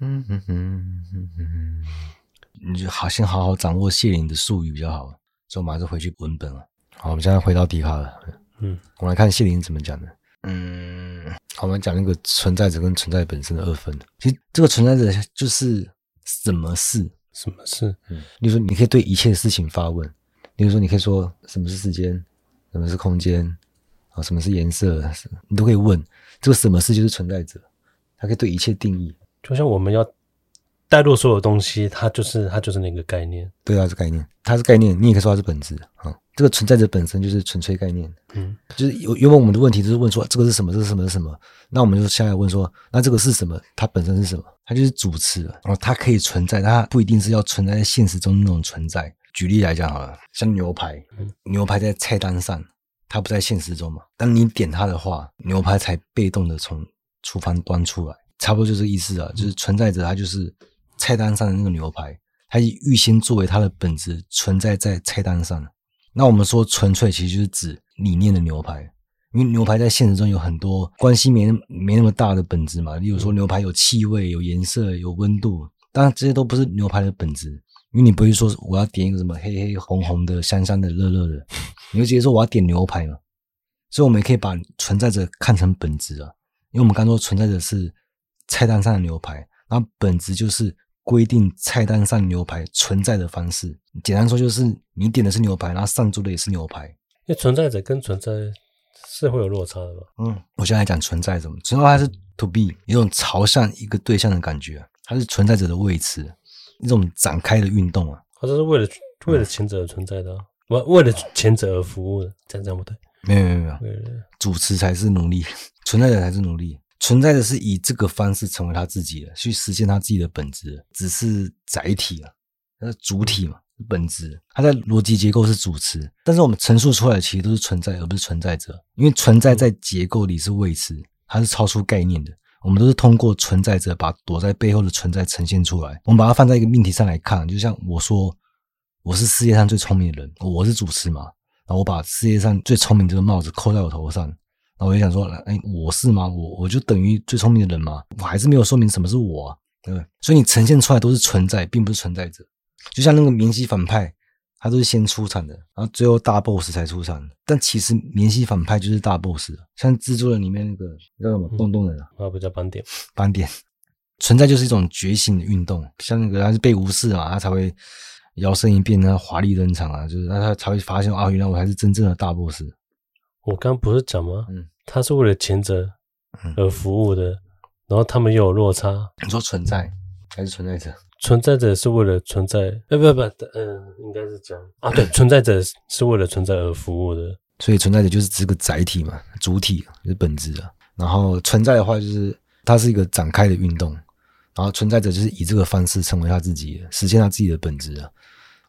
嗯哼哼哼哼，你就好先好好掌握谢林的术语比较好。所以我们还是回去文本了。好，我们现在回到笛卡了。嗯，我们来看谢林怎么讲的。嗯，好，我们讲那个存在者跟存在本身的二分。其实这个存在者就是什么事什么事？嗯，例如说，你可以对一切事情发问。例如说，你可以说什么是时间，什么是空间，啊，什么是颜色，你都可以问。这个什么事就是存在者。它可以对一切定义，就像我们要带入所有东西，它就是它就是那个概念。对啊，是概念，它是概念，你也可以说它是本质啊。这个存在者本身就是纯粹概念。嗯，就是有原本我们的问题就是问说这个是什么，这是什么，是什么？那我们就下来问说，那这个是什么？它本身是什么？它就是主词了。然后它可以存在，它不一定是要存在在现实中那种存在。举例来讲好了，像牛排，牛排在菜单上，它不在现实中嘛？当你点它的话，牛排才被动的从。厨房端出来，差不多就这个意思啊，就是存在着，它就是菜单上的那个牛排，它预先作为它的本质存在在菜单上。那我们说纯粹，其实就是指理念的牛排，因为牛排在现实中有很多关系没没那么大的本质嘛。例如说牛排有气味、有颜色、有温度，当然这些都不是牛排的本质，因为你不会说我要点一个什么黑黑红红的、香香的、热热的，你会直接说我要点牛排嘛。所以我们也可以把存在着看成本质啊。因为我们刚说存在着是菜单上的牛排，然后本质就是规定菜单上牛排存在的方式。简单说就是你点的是牛排，然后上桌的也是牛排。因为存在者跟存在是会有落差的吧？嗯，我现在来讲存在者，存在它是 to be，一种朝向一个对象的感觉，它是存在者的位置，一种展开的运动啊。它是为了为了前者而存在的，为为了前者而服务的，这样这样不对。没有没有没有，主持才是奴隶，存在者才是奴隶。存在的是以这个方式成为他自己的，去实现他自己的本质，只是载体啊，它是主体嘛，本质。它在逻辑结构是主词，但是我们陈述出来的其实都是存在，而不是存在者。因为存在在结构里是谓词，它是超出概念的。我们都是通过存在者把躲在背后的存在呈现出来。我们把它放在一个命题上来看，就像我说，我是世界上最聪明的人，我是主持嘛。然后我把世界上最聪明这个帽子扣在我头上，然后我就想说，哎，我是吗？我我就等于最聪明的人吗？我还是没有说明什么是我啊，对不对？所以你呈现出来都是存在，并不是存在者。就像那个免洗反派，他都是先出场的，然后最后大 boss 才出场。但其实免洗反派就是大 boss。像蜘蛛人里面那个叫什么洞洞人啊，啊不叫斑点，斑点。存在就是一种觉醒的运动，像那个他是被无视啊，他才会。摇身一变，他华丽登场啊！就是那他才会发现啊，原来我才是真正的大 boss。我刚不是讲吗？嗯，他是为了前者而服务的，嗯、然后他们又有落差。你说存在还是存在者？存在者是为了存在，呃，不不不，嗯，应该是讲啊，对，存在者是为了存在而服务的，所以存在者就是这个载体嘛，主体就是本质啊。然后存在的话，就是它是一个展开的运动。然后存在者就是以这个方式成为他自己，实现他自己的本质啊。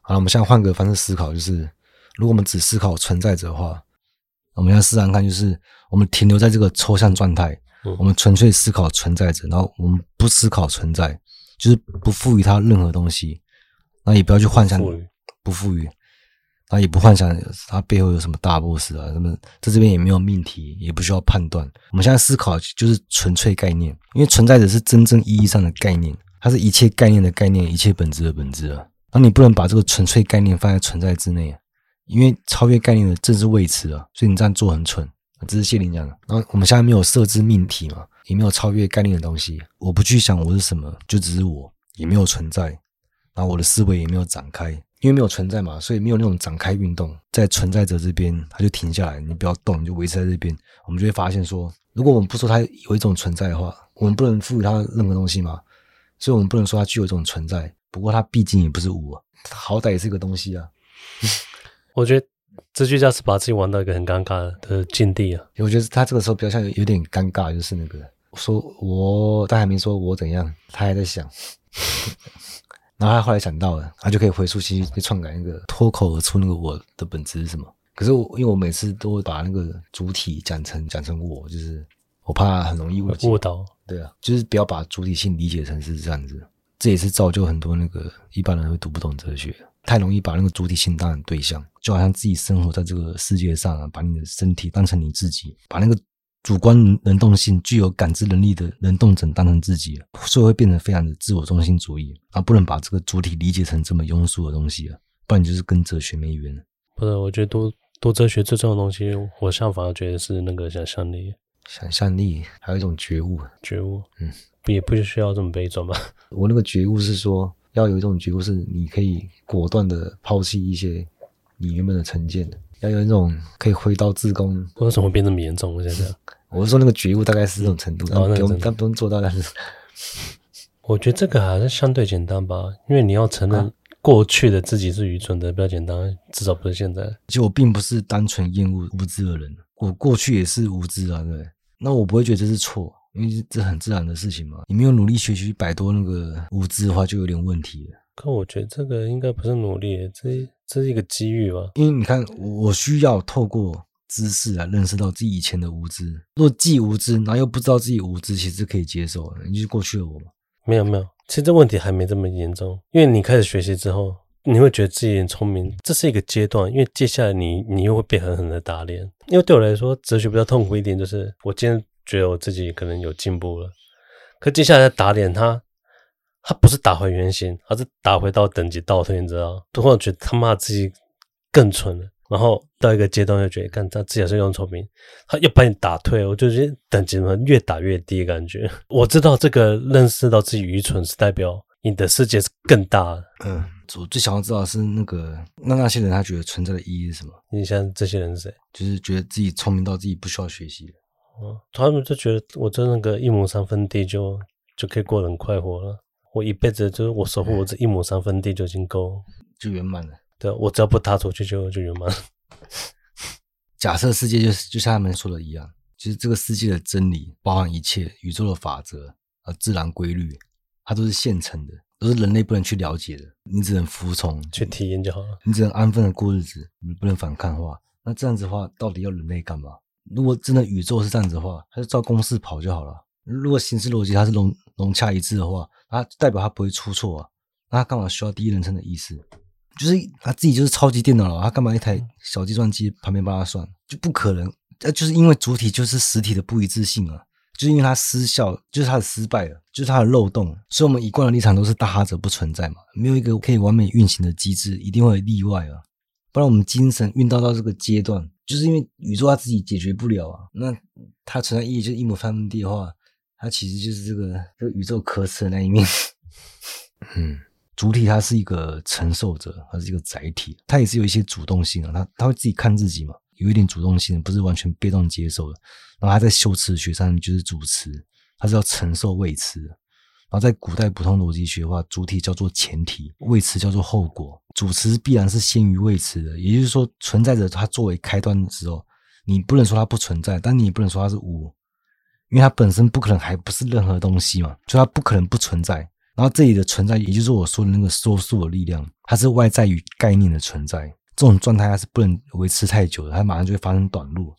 好了，我们现在换个方式思考，就是如果我们只思考存在者的话，我们要试试看，就是我们停留在这个抽象状态，嗯、我们纯粹思考存在着，然后我们不思考存在，就是不赋予它任何东西，那也不要去幻想，不赋予。那也不幻想它背后有什么大 boss 啊，什么在这边也没有命题，也不需要判断。我们现在思考就是纯粹概念，因为存在者是真正意义上的概念，它是一切概念的概念，一切本质的本质啊。那你不能把这个纯粹概念放在存在之内，因为超越概念的正是谓词啊。所以你这样做很蠢。这是谢林讲的。然后我们现在没有设置命题嘛，也没有超越概念的东西。我不去想我是什么，就只是我，也没有存在，然后我的思维也没有展开。因为没有存在嘛，所以没有那种展开运动。在存在者这边，它就停下来，你不要动，你就维持在这边。我们就会发现说，如果我们不说它有一种存在的话，我们不能赋予它任何东西嘛。所以，我们不能说它具有一种存在。不过，它毕竟也不是无，好歹也是个东西啊。我觉得这句话是把自己玩到一个很尴尬的境地啊。我觉得他这个时候比较像有点尴尬，就是那个说我，他还没说我怎样，他还在想。然后他后来想到了，他就可以回溯去篡改那个脱口而出那个我的本质是什么。可是我因为我每次都会把那个主体讲成讲成我，就是我怕很容易误解误导。对啊，就是不要把主体性理解成是这样子。这也是造就很多那个一般人会读不懂哲学，太容易把那个主体性当成对象，就好像自己生活在这个世界上啊，把你的身体当成你自己，把那个主观能动性、具有感知能力的能动者当成自己，所以会变得非常的自我中心主义，而不能把这个主体理解成这么庸俗的东西啊，不然就是跟哲学没缘。不是，我觉得多多哲学最重要的东西，我相反而觉得是那个想象力。想象力，还有一种觉悟，觉悟，嗯，也不需要这么悲壮吧？我那个觉悟是说，要有一种觉悟，是你可以果断的抛弃一些你原本的成见的。要有一种可以挥刀自宫，为什么会变这么严重？我现在，我是说那个觉悟大概是这种程度，但不用，但不用做到。但是，我觉得这个还是相对简单吧，因为你要承认过去的自己是愚蠢的，比较简单，至少不是现在。其实我并不是单纯厌恶无知的人，我过去也是无知啊，对。那我不会觉得这是错，因为这很自然的事情嘛。你没有努力学习摆脱那个无知的话，就有点问题了。可我觉得这个应该不是努力，这这是一个机遇吧？因为你看，我需要透过知识来认识到自己以前的无知。若既无知，然后又不知道自己无知，其实可以接受。你就是过去的我吗？没有没有，其实这问题还没这么严重。因为你开始学习之后，你会觉得自己很聪明，这是一个阶段。因为接下来你你又会被狠狠的打脸。因为对我来说，哲学比较痛苦一点，就是我今天觉得我自己可能有进步了，可接下来打脸他。他不是打回原形，而是打回到等级倒退，你知道？突然觉得他妈自己更蠢了，然后到一个阶段就觉得，看他自己还是用聪明，他又把你打退，我就觉得等级嘛越打越低，感觉。我知道这个认识到自己愚蠢是代表你的世界是更大的。嗯，我最想要知道的是那个那那些人他觉得存在的意义是什么？你像这些人是谁？就是觉得自己聪明到自己不需要学习。哦，他们就觉得我在那个一亩三分地就就可以过得很快活了。我一辈子就是我守护我这一亩三分地就已经够，就圆满了。对，我只要不踏出去就就圆满了。假设世界就是就像他们说的一样，就是这个世界的真理包含一切宇宙的法则啊自然规律，它都是现成的，都是人类不能去了解的。你只能服从去体验就好了。你只能安分的过日子，你不能反抗的话，那这样子的话，到底要人类干嘛？如果真的宇宙是这样子的话，它就照公式跑就好了。如果形式逻辑它是融融洽一致的话，它代表它不会出错啊。那他干嘛需要第一人称的意思？就是他自己就是超级电脑了，他干嘛一台小计算机旁边帮他算？就不可能。那，就是因为主体就是实体的不一致性啊，就是因为它失效，就是它的失败了，就是它的漏洞。所以我们一贯的立场都是大哈者不存在嘛，没有一个可以完美运行的机制，一定会有例外啊。不然我们精神运到到这个阶段，就是因为宇宙它自己解决不了啊。那它存在意义就是一亩三分地的话。它其实就是这个这个宇宙可耻的那一面。嗯，主体它是一个承受者，它是一个载体，它也是有一些主动性啊。它它会自己看自己嘛，有一点主动性，不是完全被动接受的。然后它在修辞学上就是主词，它是要承受谓词。然后在古代普通逻辑学的话，主体叫做前提，谓词叫做后果，主词必然是先于谓词的。也就是说，存在着它作为开端的时候，你不能说它不存在，但你也不能说它是无。因为它本身不可能还不是任何东西嘛，所以它不可能不存在。然后这里的存在，也就是我说的那个说述的力量，它是外在于概念的存在。这种状态它是不能维持太久的，它马上就会发生短路，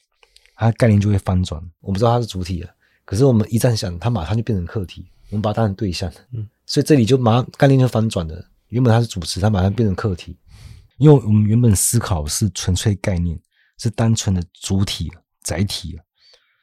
它概念就会翻转。我不知道它是主体了，可是我们一旦想，它马上就变成客体，我们把它当成对象。嗯，所以这里就马上概念就翻转了。原本它是主词，它马上变成客体，因为我们原本思考是纯粹概念，是单纯的主体载体，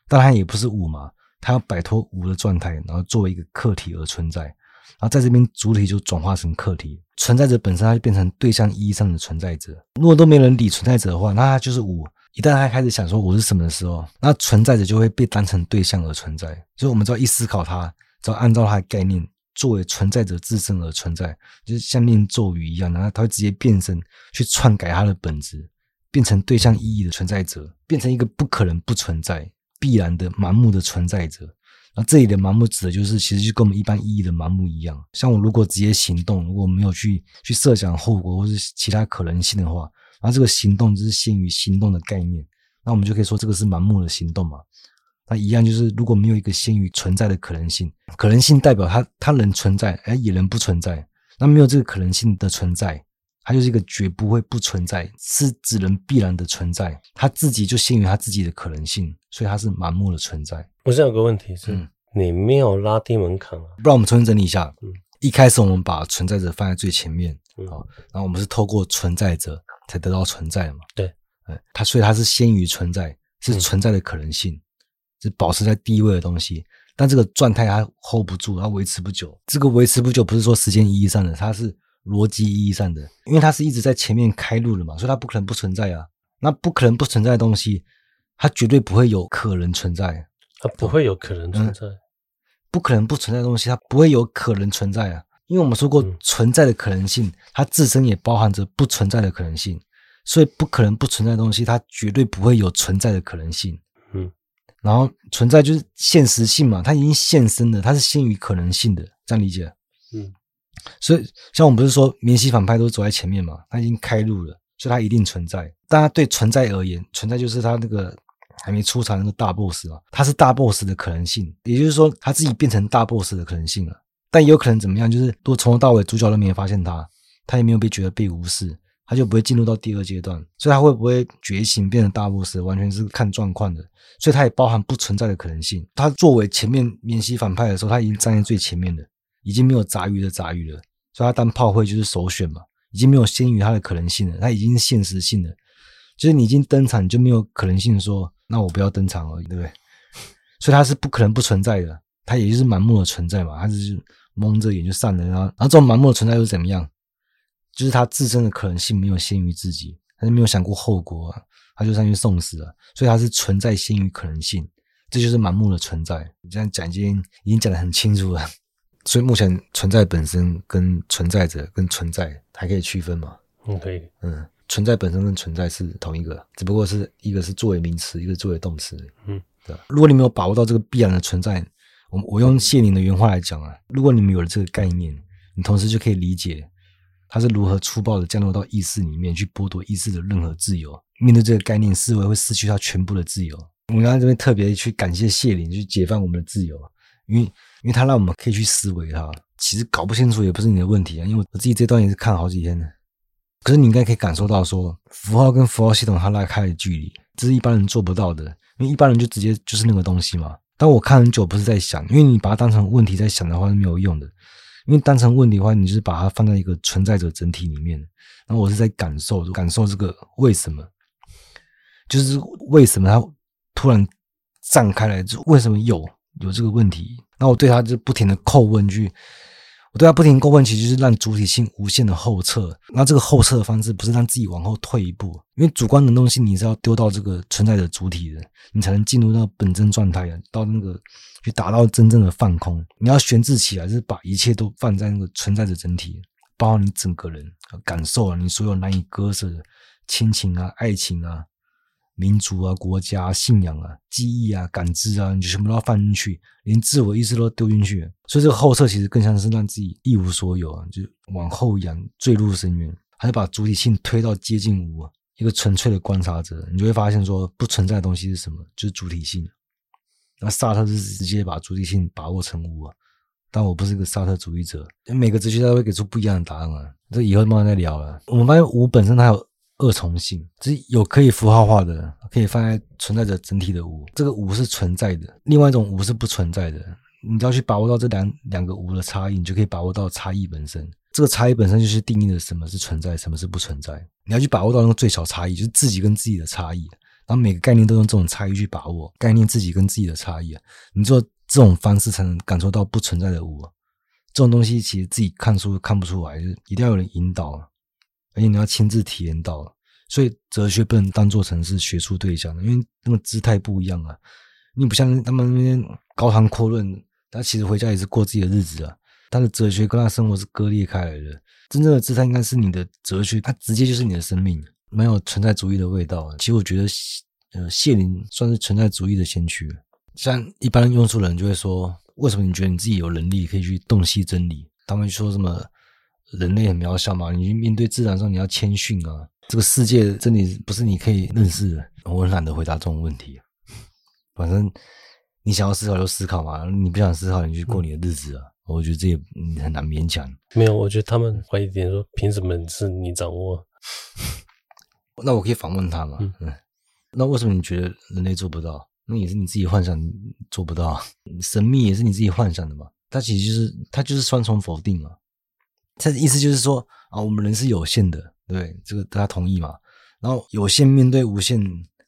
当然也不是五嘛。它要摆脱无的状态，然后作为一个客体而存在，然后在这边主体就转化成客体，存在者本身它就变成对象意义上的存在者。如果都没人理存在者的话，那它就是无。一旦他开始想说我是什么的时候，那存在者就会被当成对象而存在。所以，我们只要一思考它，只要按照它的概念作为存在者自身而存在，就是像念咒语一样，然后它会直接变身去篡改它的本质，变成对象意义的存在者，变成一个不可能不存在。必然的盲目的存在者，那这里的盲目指的就是，其实就跟我们一般意义的盲目一样。像我如果直接行动，如果没有去去设想后果或是其他可能性的话，那这个行动就是限于行动的概念，那我们就可以说这个是盲目的行动嘛。那一样就是，如果没有一个先于存在的可能性，可能性代表它它能存在，哎，也能不存在。那没有这个可能性的存在。它就是一个绝不会不存在，是只能必然的存在。它自己就限于它自己的可能性，所以它是盲目的存在。我是有个问题是，嗯、你没有拉低门槛啊？不然我们重新整理一下。嗯，一开始我们把存在者放在最前面，嗯，好，然后我们是透过存在者才得到存在嘛？对，哎它所以它是先于存在，是存在的可能性。是保持在第一位的东西。但这个状态它 hold 不住，它维持不久。这个维持不久不是说时间意义上的，它是逻辑意义上的，因为它是一直在前面开路的嘛，所以它不可能不存在啊。那不可能不存在的东西，它绝对不会有可能存在。它不会有可能存在，嗯，不可能不存在的东西，它不会有可能存在啊。因为我们说过，存在的可能性，它自身也包含着不存在的可能性，所以不可能不存在的东西，它绝对不会有存在的可能性。嗯。然后存在就是现实性嘛，它已经现身了，它是先于可能性的，这样理解？嗯，所以像我们不是说明晰反派都走在前面嘛，它已经开路了，所以它一定存在。大家对存在而言，存在就是它那个还没出场那个大 boss 啊，它是大 boss 的可能性，也就是说他自己变成大 boss 的可能性了。但也有可能怎么样，就是如果从头到尾主角都没有发现他，他也没有被觉得被无视。他就不会进入到第二阶段，所以他会不会觉醒变成大 boss，完全是看状况的。所以他也包含不存在的可能性。他作为前面免息反派的时候，他已经站在最前面了，已经没有杂鱼的杂鱼了，所以他当炮灰就是首选嘛，已经没有先于他的可能性了，他已经是现实性的，就是你已经登场，你就没有可能性说那我不要登场而已，对不对？所以他是不可能不存在的，他也就是盲目的存在嘛，他就是蒙着眼就上了，然后然后这种盲目的存在又怎么样？就是他自身的可能性没有先于自己，他就没有想过后果啊，他就上去送死了，所以他是存在先于可能性，这就是盲目的存在。你这样讲已经已经讲得很清楚了，所以目前存在本身跟存在者跟存在还可以区分吗？嗯，可以。嗯，存在本身跟存在是同一个，只不过是一个是作为名词，一个作为动词。嗯，对。如果你没有把握到这个必然的存在，我我用谢宁的原话来讲啊，如果你们有了这个概念，你同时就可以理解。他是如何粗暴的降落到意识里面去剥夺意识的任何自由？面对这个概念，思维会失去他全部的自由。我们刚才这边特别去感谢谢林，去解放我们的自由，因为因为他让我们可以去思维它。其实搞不清楚也不是你的问题啊，因为我自己这段也是看好几天的。可是你应该可以感受到说，说符号跟符号系统它拉开的距离，这是一般人做不到的。因为一般人就直接就是那个东西嘛。但我看很久不是在想，因为你把它当成问题在想的话是没有用的。因为当成问题的话，你就是把它放在一个存在者整体里面，然后我是在感受，感受这个为什么，就是为什么它突然绽开来，就为什么有有这个问题？那我对它就不停的叩问句。我对他不停过问，其实就是让主体性无限的后撤。那这个后撤的方式不是让自己往后退一步，因为主观的东西你是要丢到这个存在的主体的，你才能进入到本真状态啊，到那个去达到真正的放空。你要悬置起来，是把一切都放在那个存在的整体，包括你整个人感受啊，你所有难以割舍的亲情啊、爱情啊。民族啊，国家，信仰啊，记忆啊，感知啊，你就全部都要放进去，连自我意识都丢进去。所以这个后撤其实更像是让自己一无所有啊，就往后仰，坠入深渊，还是把主体性推到接近无，一个纯粹的观察者，你就会发现说，不存在的东西是什么？就是主体性。那萨特是直接把主体性把握成无啊，但我不是一个萨特主义者，每个哲学家都会给出不一样的答案啊，这以后慢慢再聊了。我们发现无本身它有。二重性，就是有可以符号化的，可以放在存在着整体的无。这个无是存在的，另外一种无是不存在的。你只要去把握到这两两个无的差异，你就可以把握到差异本身。这个差异本身就是定义了什么是存在，什么是不存在。你要去把握到那个最小差异，就是自己跟自己的差异。然后每个概念都用这种差异去把握概念自己跟自己的差异。你做这种方式才能感受到不存在的无。这种东西其实自己看书看不出来，就是一定要有人引导。而且你要亲自体验到，所以哲学不能当做成是学术对象的，因为那个姿态不一样啊。你不像他们那边高谈阔论，他其实回家也是过自己的日子啊。他的哲学跟他生活是割裂开来的。真正的姿态应该是你的哲学，它直接就是你的生命，没有存在主义的味道。其实我觉得，呃，谢林算是存在主义的先驱。像一般庸俗人就会说，为什么你觉得你自己有能力可以去洞悉真理？他们说什么？人类很渺小嘛，你面对自然上你要谦逊啊。这个世界真的不是你可以认识的。我很懒得回答这种问题。反正你想要思考就思考嘛，你不想思考你就过你的日子啊。我觉得这也很难勉强。没有，我觉得他们怀疑点说，凭什么是你掌握？那我可以反问他嘛？嗯，那为什么你觉得人类做不到？那也是你自己幻想做不到。神秘也是你自己幻想的嘛？它其实就是它就是双重否定嘛。他的意思就是说啊，我们人是有限的，对，这个大家同意嘛？然后有限面对无限，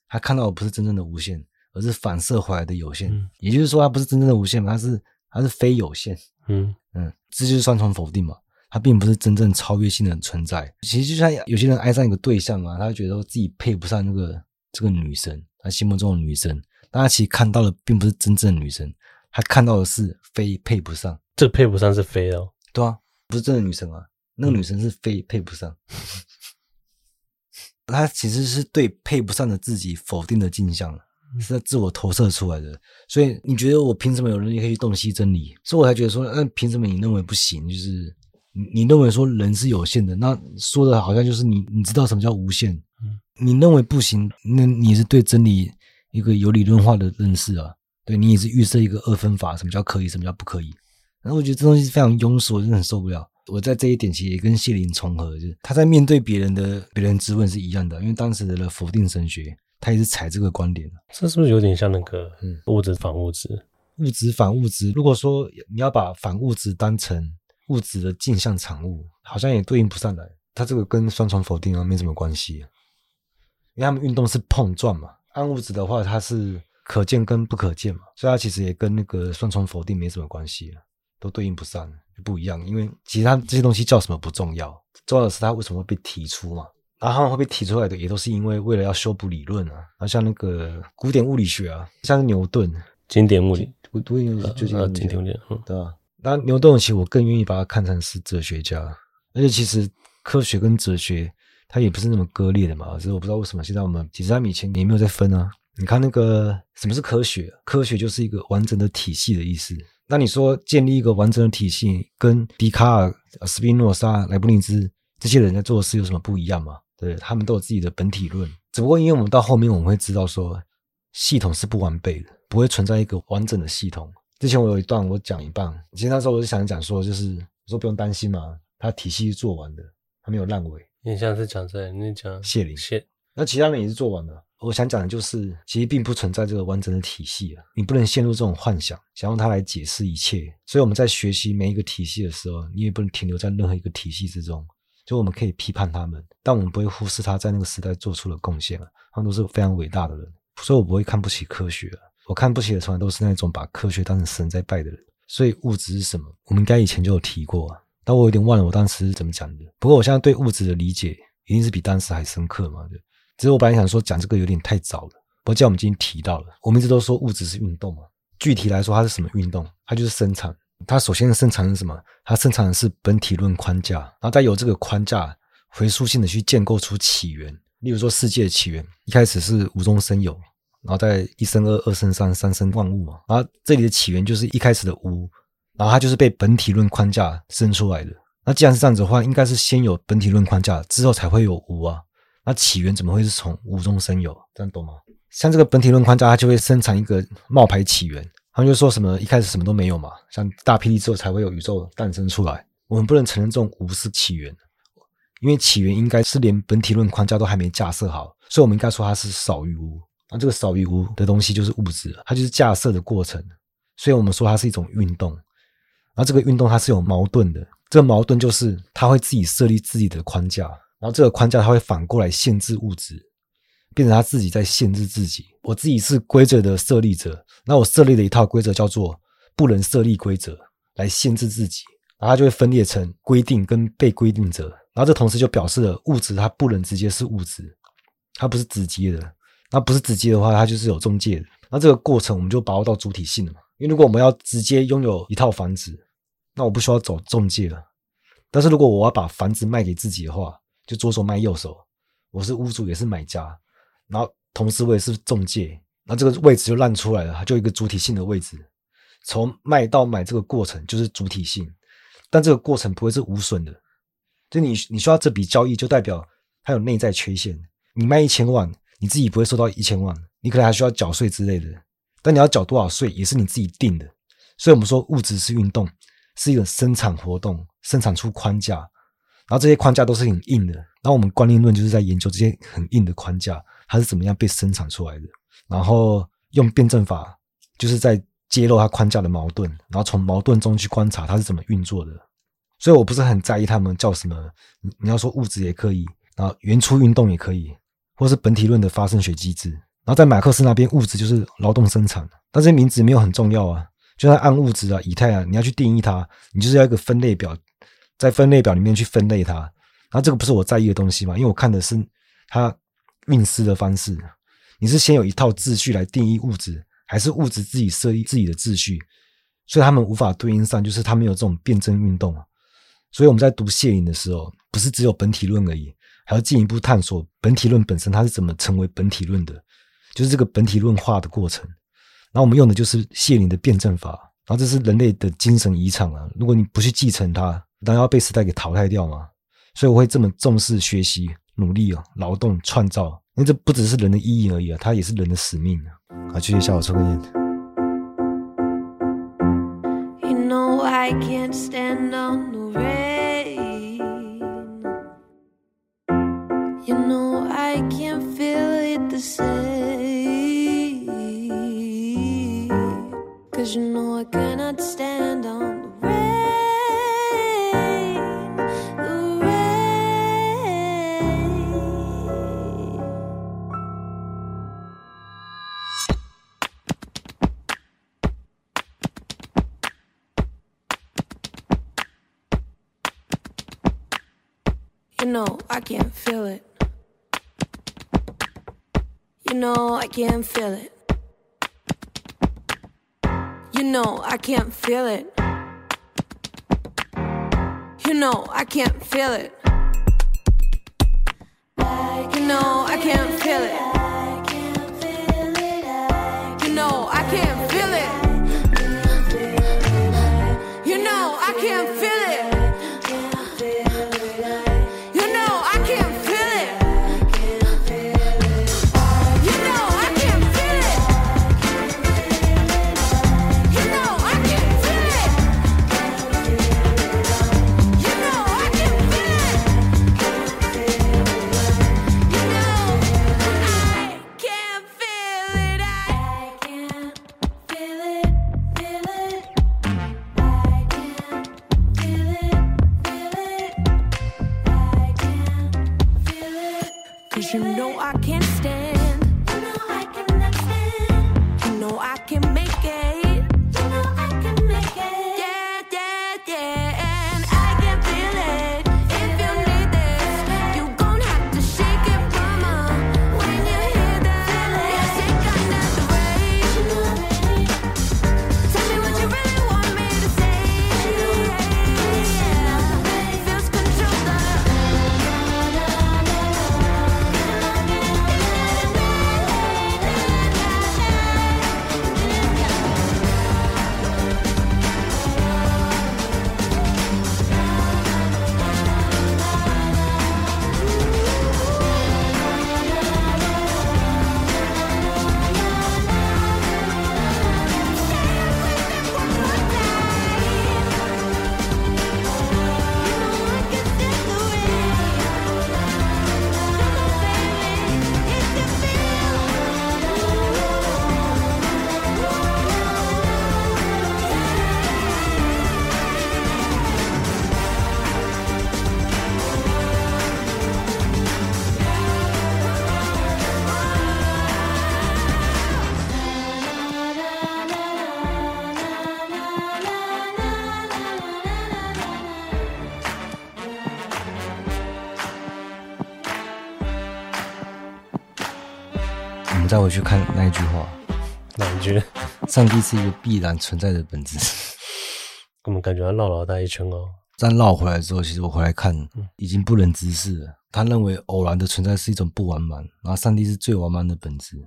他看到的不是真正的无限，而是反射回来的有限。嗯、也就是说，它不是真正的无限，它是它是非有限。嗯嗯，这就是双重否定嘛。它并不是真正超越性的存在。其实就像有些人爱上一个对象嘛，他觉得自己配不上那个这个女生，他心目中的女生，但他其实看到的并不是真正的女生，他看到的是非配不上。这配不上是非哦，对啊，不是真的女生啊，那个女生是非配不上。他其实是对配不上的自己否定的镜像，是在自我投射出来的。所以你觉得我凭什么有能力可以洞悉真理？所以我才觉得说，那凭什么你认为不行？就是你你认为说人是有限的，那说的好像就是你你知道什么叫无限？嗯，你认为不行，那你是对真理一个有理论化的认识啊？对，你也是预设一个二分法，什么叫可以，什么叫不可以？然后我觉得这东西是非常庸俗，我真的很受不了。我在这一点其实也跟谢林重合，就是他在面对别人的别人质问是一样的，因为当时的否定神学，他也是采这个观点。这是不是有点像那个嗯物质反物质？物质反物质。如果说你要把反物质当成物质的镜像产物，好像也对应不上来。他这个跟双重否定啊没什么关系，因为他们运动是碰撞嘛。暗物质的话，它是可见跟不可见嘛，所以它其实也跟那个双重否定没什么关系，都对应不上。不一样，因为其实他这些东西叫什么不重要，重要的是它为什么会被提出嘛。然后他们会被提出来的，也都是因为为了要修补理论啊。然后像那个古典物理学啊，像是牛顿，经典物理，古典物理就经典物理，对吧？那牛顿其实我更愿意把它看成是哲学家，而且其实科学跟哲学它也不是那么割裂的嘛。只是我不知道为什么现在我们其实他们以前也没有在分啊。你看那个什么是科学？科学就是一个完整的体系的意思。那你说建立一个完整的体系，跟笛卡尔、斯宾诺莎、莱布尼兹这些人在做的事有什么不一样吗？对，他们都有自己的本体论，只不过因为我们到后面我们会知道说，系统是不完备的，不会存在一个完整的系统。之前我有一段我讲一半，其实那时候我就想讲说，就是我说不用担心嘛，他体系是做完的，他没有烂尾。你像是讲在你讲谢林谢，那其他人也是做完了。我想讲的就是，其实并不存在这个完整的体系啊，你不能陷入这种幻想，想用它来解释一切。所以我们在学习每一个体系的时候，你也不能停留在任何一个体系之中。就我们可以批判他们，但我们不会忽视他在那个时代做出的贡献啊，他们都是非常伟大的人。所以我不会看不起科学啊，我看不起的从来都是那种把科学当成神在拜的人。所以物质是什么？我们应该以前就有提过啊，但我有点忘了我当时是怎么讲的。不过我现在对物质的理解一定是比当时还深刻嘛，对。其实我本来想说讲这个有点太早了，不过既然我们今天提到了，我们一直都说物质是运动嘛。具体来说，它是什么运动？它就是生产。它首先生产的是什么？它生产的是本体论框架，然后再由这个框架回溯性的去建构出起源。例如说，世界的起源一开始是无中生有，然后再一生二，二生三，三生万物嘛。然后这里的起源就是一开始的无，然后它就是被本体论框架生出来的。那既然是这样子的话，应该是先有本体论框架，之后才会有无啊。那起源怎么会是从无中生有？这样懂吗？像这个本体论框架，它就会生产一个冒牌起源。他们就说什么一开始什么都没有嘛，像大霹雳之后才会有宇宙诞生出来。我们不能承认这种无是起源，因为起源应该是连本体论框架都还没架设好，所以我们应该说它是少于无。那这个少于无的东西就是物质，它就是架设的过程。所以我们说它是一种运动。然后这个运动它是有矛盾的，这个矛盾就是它会自己设立自己的框架。然后这个框架它会反过来限制物质，变成他自己在限制自己。我自己是规则的设立者，那我设立的一套规则叫做不能设立规则来限制自己，然后它就会分裂成规定跟被规定者。然后这同时就表示了物质它不能直接是物质，它不是直接的。那不是直接的话，它就是有中介的。那这个过程我们就把握到主体性了嘛。因为如果我们要直接拥有一套房子，那我不需要走中介了。但是如果我要把房子卖给自己的话，就左手卖右手，我是屋主也是买家，然后同时我也是中介，那这个位置就烂出来了，它就一个主体性的位置。从卖到买这个过程就是主体性，但这个过程不会是无损的。就你你需要这笔交易，就代表它有内在缺陷。你卖一千万，你自己不会收到一千万，你可能还需要缴税之类的。但你要缴多少税，也是你自己定的。所以我们说物质是运动，是一个生产活动，生产出框架。然后这些框架都是很硬的，然后我们观念论就是在研究这些很硬的框架，它是怎么样被生产出来的。然后用辩证法，就是在揭露它框架的矛盾，然后从矛盾中去观察它是怎么运作的。所以我不是很在意他们叫什么，你要说物质也可以，然后原初运动也可以，或是本体论的发生学机制，然后在马克思那边，物质就是劳动生产，但这些名字没有很重要啊。就像暗物质啊、以太啊，你要去定义它，你就是要一个分类表，在分类表里面去分类它。然后这个不是我在意的东西嘛？因为我看的是它运思的方式。你是先有一套秩序来定义物质，还是物质自己设立自己的秩序？所以他们无法对应上，就是他们有这种辩证运动。所以我们在读谢林的时候，不是只有本体论而已，还要进一步探索本体论本身它是怎么成为本体论的。就是这个本体论化的过程，然后我们用的就是谢林的辩证法，然后这是人类的精神遗产啊！如果你不去继承它，当然要被时代给淘汰掉嘛。所以我会这么重视学习、努力啊、劳动、创造，因为这不只是人的意义而已啊，它也是人的使命啊！好，继续下我抽根烟。You know I can't stand on the rain. You know I can't feel it the same. Can't feel it. You know I can't feel it. You know I can't feel it. You know I can't feel it. 再回去看那一句话，哪一句？上帝是一个必然存在的本质。我们感觉要绕老大一圈哦。这样绕回来之后，其实我回来看，已经不忍直视了。他认为偶然的存在是一种不完满，然后上帝是最完满的本质，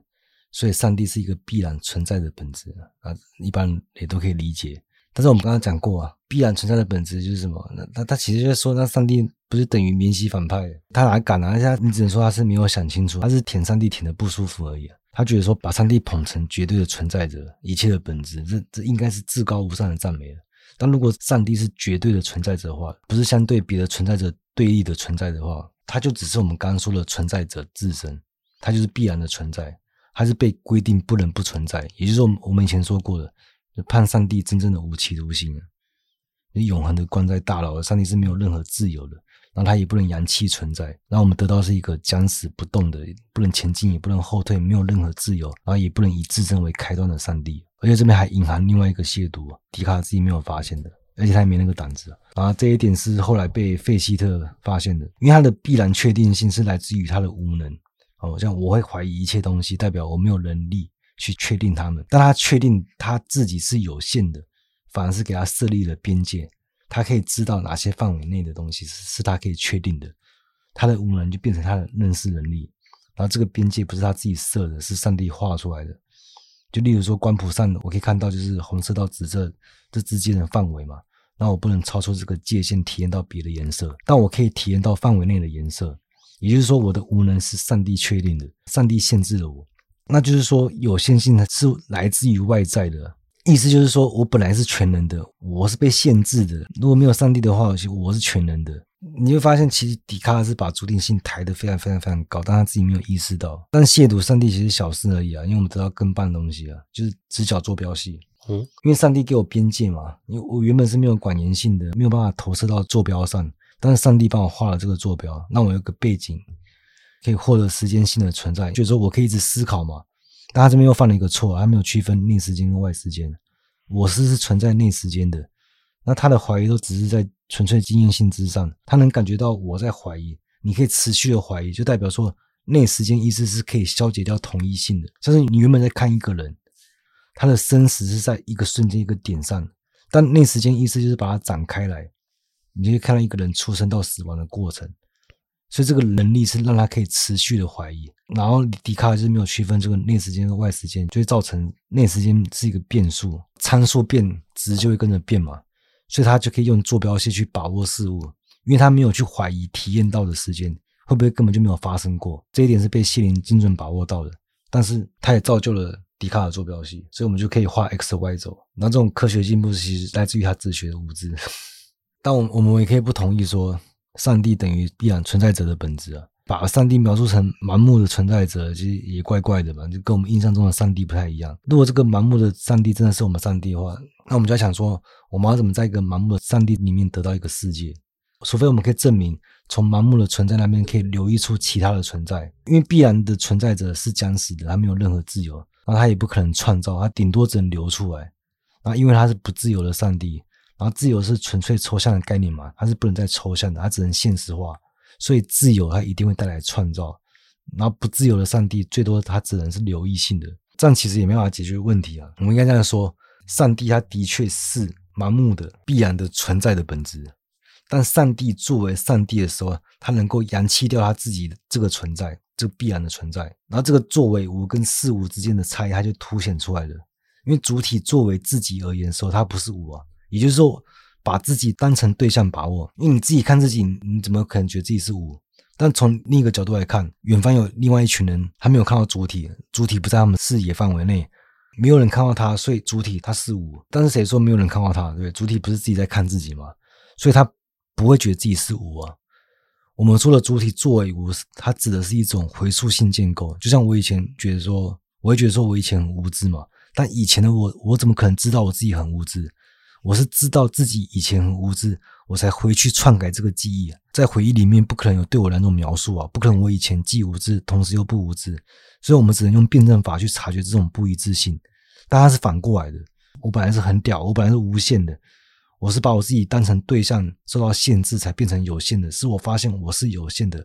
所以上帝是一个必然存在的本质啊，一般也都可以理解。但是我们刚刚讲过啊，必然存在的本质就是什么？那他他其实就是说，那上帝不是等于免洗反派？他哪敢啊？他你只能说他是没有想清楚，他是舔上帝舔的不舒服而已。他觉得说把上帝捧成绝对的存在者，一切的本质，这这应该是至高无上的赞美了。但如果上帝是绝对的存在者的话，不是相对别的存在者对立的存在的话，他就只是我们刚刚说的存在者自身，他就是必然的存在，他是被规定不能不存在。也就是说，我们以前说过的。就判上帝真正的无期徒刑啊！你永恒的关在大牢，上帝是没有任何自由的，然后它也不能阳气存在，然后我们得到是一个僵死不动的，不能前进也不能后退，没有任何自由，然后也不能以自身为开端的上帝。而且这边还隐含另外一个亵渎，笛卡尔自己没有发现的，而且他也没那个胆子。然后这一点是后来被费希特发现的，因为他的必然确定性是来自于他的无能。哦，像我会怀疑一切东西，代表我没有能力去确定他们，但他确定他自己是有限的，反而是给他设立了边界。他可以知道哪些范围内的东西是是他可以确定的，他的无能就变成他的认识能力。然后这个边界不是他自己设的，是上帝画出来的。就例如说光谱上，我可以看到就是红色到紫色这之间的范围嘛。那我不能超出这个界限体验到别的颜色，但我可以体验到范围内的颜色。也就是说，我的无能是上帝确定的，上帝限制了我。那就是说，有限性是来自于外在的。意思就是说，我本来是全能的，我是被限制的。如果没有上帝的话，我是全能的。你会发现，其实笛卡尔是把主体性抬得非常非常非常高，但他自己没有意识到。但亵渎上帝其实小事而已啊，因为我们得到更棒的东西啊，就是直角坐标系。嗯，因为上帝给我边界嘛，因为我原本是没有管延性的，没有办法投射到坐标上，但是上帝帮我画了这个坐标，让我有个背景，可以获得时间性的存在，就是说我可以一直思考嘛。但他这边又犯了一个错，他没有区分内时间跟外时间。我是是存在内时间的，那他的怀疑都只是在纯粹经验性之上。他能感觉到我在怀疑，你可以持续的怀疑，就代表说内时间意思是可以消解掉同一性的。像是你原本在看一个人，他的生死是在一个瞬间一个点上，但内时间意思就是把它展开来，你就可以看到一个人出生到死亡的过程。所以这个能力是让他可以持续的怀疑，然后笛卡尔就是没有区分这个内时间和外时间，就会造成内时间是一个变数，参数变值就会跟着变嘛，所以他就可以用坐标系去把握事物，因为他没有去怀疑体验到的时间会不会根本就没有发生过，这一点是被谢林精准把握到的，但是他也造就了笛卡尔坐标系，所以我们就可以画 x 和 y 轴，那这种科学进步其实来自于他自学的无知，但我我们也可以不同意说。上帝等于必然存在者的本质啊，把上帝描述成盲目的存在者，其实也怪怪的吧，就跟我们印象中的上帝不太一样。如果这个盲目的上帝真的是我们上帝的话，那我们就要想说，我们要怎么在一个盲目的上帝里面得到一个世界？除非我们可以证明，从盲目的存在那边可以流溢出其他的存在，因为必然的存在者是僵死的，他没有任何自由，那他也不可能创造，他顶多只能流出来。那因为他是不自由的上帝。然后自由是纯粹抽象的概念嘛，它是不能再抽象的，它只能现实化。所以自由它一定会带来创造。然后不自由的上帝，最多它只能是流溢性的，这样其实也没办法解决问题啊。我们应该这样说：上帝他的确是盲目的、必然的存在的本质。但上帝作为上帝的时候，他能够扬弃掉他自己这个存在，这个必然的存在。然后这个作为无跟事物之间的差异，它就凸显出来了。因为主体作为自己而言的时候，它不是无啊。也就是说，把自己当成对象把握，因为你自己看自己，你怎么可能觉得自己是无？但从另一个角度来看，远方有另外一群人，还没有看到主体，主体不在他们视野范围内，没有人看到他，所以主体他是无。但是谁说没有人看到他？对？主体不是自己在看自己吗？所以他不会觉得自己是无啊。我们说的主体作为无，它指的是一种回溯性建构。就像我以前觉得说，我会觉得说我以前很无知嘛，但以前的我，我怎么可能知道我自己很无知？我是知道自己以前很无知，我才回去篡改这个记忆。在回忆里面，不可能有对我两种描述啊，不可能我以前既无知，同时又不无知。所以，我们只能用辩证法去察觉这种不一致性。但它是反过来的，我本来是很屌，我本来是无限的，我是把我自己当成对象受到限制，才变成有限的。是我发现我是有限的。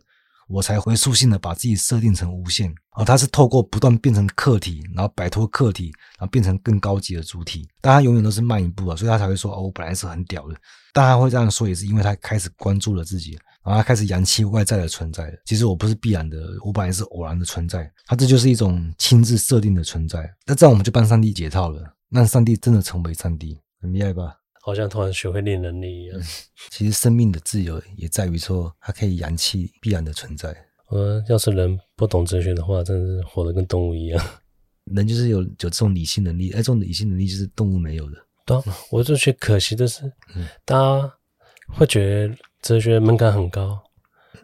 我才回溯性的把自己设定成无限，而他是透过不断变成客体，然后摆脱客体，然后变成更高级的主体。但他永远都是慢一步啊，所以他才会说：“哦，我本来是很屌的。”但他会这样说，也是因为他开始关注了自己，然后他开始扬弃外在的存在。其实我不是必然的，我本来是偶然的存在。他这就是一种亲自设定的存在。那这样我们就帮上帝解套了，让上帝真的成为上帝，很厉害吧？好像突然学会练能力一样。嗯，其实生命的自由也在于说，它可以扬弃必然的存在。呃，要是人不懂哲学的话，真是活得跟动物一样。人就是有有这种理性能力，哎，这种理性能力就是动物没有的。对啊，我就觉得可惜的是，嗯，大家会觉得哲学门槛很高，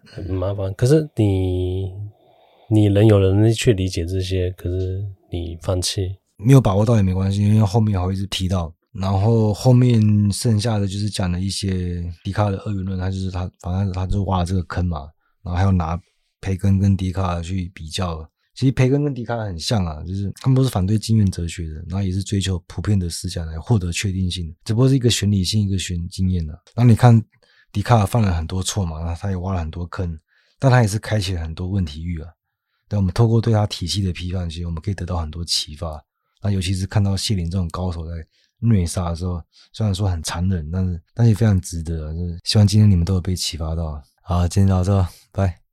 很麻烦。可是你，你人有能力去理解这些，可是你放弃，没有把握到也没关系，因为后面还会一直提到。然后后面剩下的就是讲了一些笛卡尔的二元论，他就是他反正他就挖了这个坑嘛，然后还有拿培根跟笛卡尔去比较。其实培根跟笛卡尔很像啊，就是他们都是反对经验哲学的，然后也是追求普遍的思想来获得确定性，只不过是一个选理性，一个选经验的、啊。然后你看笛卡尔犯了很多错嘛，然后他也挖了很多坑，但他也是开启了很多问题域啊。但我们透过对他体系的批判，其实我们可以得到很多启发。那尤其是看到谢林这种高手在虐杀的时候，虽然说很残忍，但是但是也非常值得、就是希望今天你们都有被启发到。好，今天到这，拜。